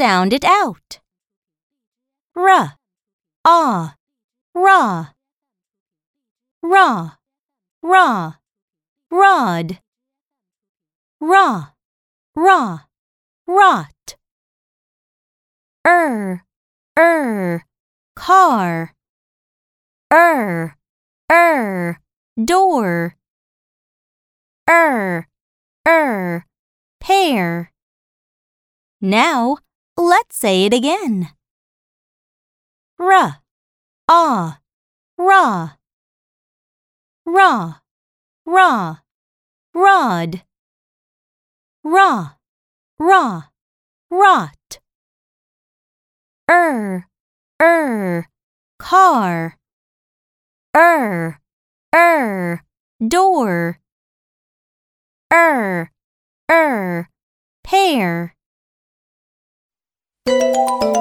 Sound it out. R, ah, raw. Raw, raw, rod. Raw, raw, rot. Er, er, car. Er, er, door. Er, er, pear. Now, let's say it again. R, ah, raw. Raw, raw, rod. Raw, raw, rot. Er, er, car. Er, er, door. Er, er, pear. Música